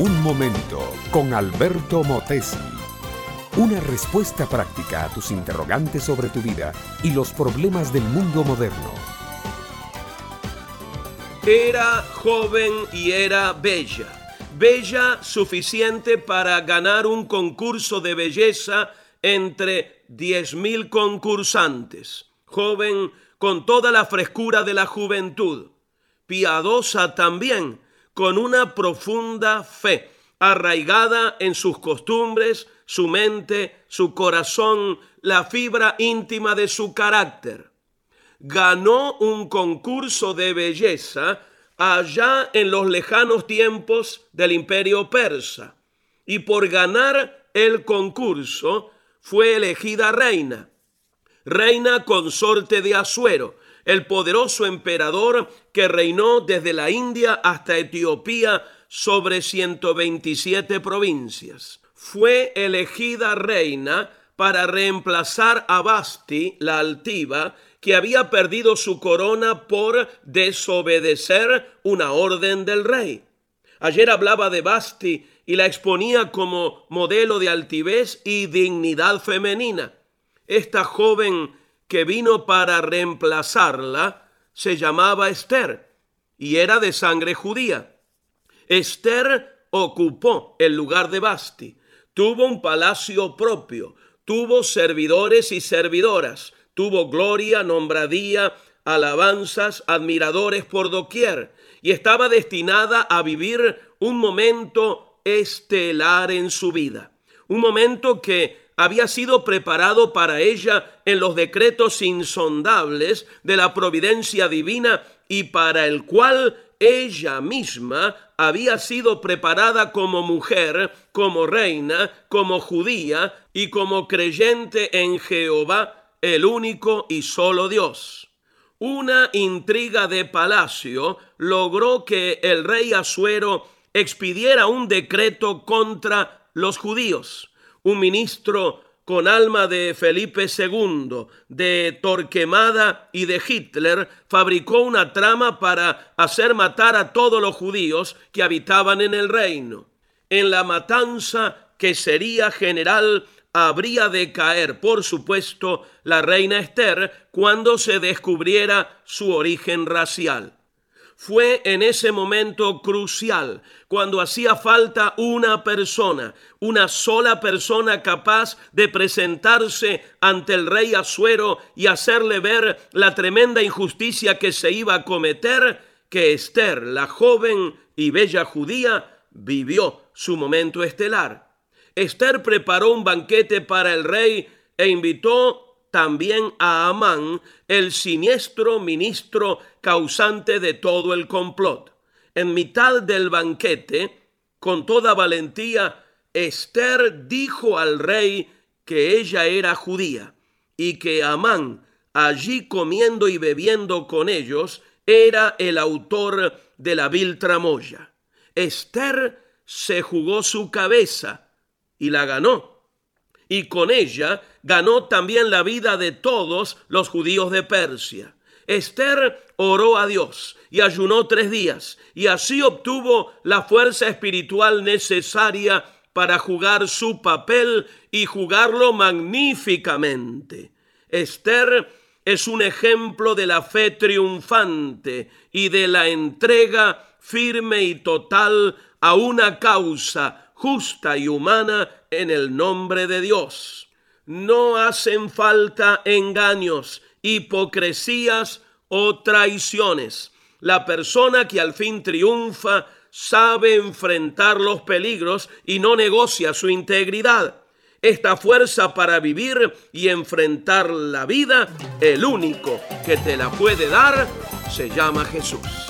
Un momento con Alberto Motesi. Una respuesta práctica a tus interrogantes sobre tu vida y los problemas del mundo moderno. Era joven y era bella. Bella suficiente para ganar un concurso de belleza entre 10.000 concursantes. Joven con toda la frescura de la juventud. Piadosa también, con una profunda fe, arraigada en sus costumbres, su mente, su corazón, la fibra íntima de su carácter. Ganó un concurso de belleza allá en los lejanos tiempos del imperio persa. Y por ganar el concurso fue elegida reina reina consorte de Asuero, el poderoso emperador que reinó desde la India hasta Etiopía sobre 127 provincias. Fue elegida reina para reemplazar a Basti, la altiva, que había perdido su corona por desobedecer una orden del rey. Ayer hablaba de Basti y la exponía como modelo de altivez y dignidad femenina. Esta joven que vino para reemplazarla se llamaba Esther y era de sangre judía. Esther ocupó el lugar de Basti, tuvo un palacio propio, tuvo servidores y servidoras, tuvo gloria, nombradía, alabanzas, admiradores por doquier, y estaba destinada a vivir un momento estelar en su vida, un momento que había sido preparado para ella en los decretos insondables de la providencia divina y para el cual ella misma había sido preparada como mujer, como reina, como judía y como creyente en Jehová, el único y solo Dios. Una intriga de palacio logró que el rey Asuero expidiera un decreto contra los judíos un ministro con alma de Felipe II, de Torquemada y de Hitler, fabricó una trama para hacer matar a todos los judíos que habitaban en el reino. En la matanza que sería general habría de caer, por supuesto, la reina Esther cuando se descubriera su origen racial. Fue en ese momento crucial, cuando hacía falta una persona, una sola persona capaz de presentarse ante el rey Asuero y hacerle ver la tremenda injusticia que se iba a cometer, que Esther, la joven y bella judía, vivió su momento estelar. Esther preparó un banquete para el rey e invitó también a Amán, el siniestro ministro causante de todo el complot. En mitad del banquete, con toda valentía, Esther dijo al rey que ella era judía y que Amán, allí comiendo y bebiendo con ellos, era el autor de la vil tramoya. Esther se jugó su cabeza y la ganó y con ella ganó también la vida de todos los judíos de Persia. Esther oró a Dios y ayunó tres días y así obtuvo la fuerza espiritual necesaria para jugar su papel y jugarlo magníficamente. Esther es un ejemplo de la fe triunfante y de la entrega firme y total a una causa justa y humana en el nombre de Dios. No hacen falta engaños, hipocresías o traiciones. La persona que al fin triunfa sabe enfrentar los peligros y no negocia su integridad. Esta fuerza para vivir y enfrentar la vida, el único que te la puede dar, se llama Jesús.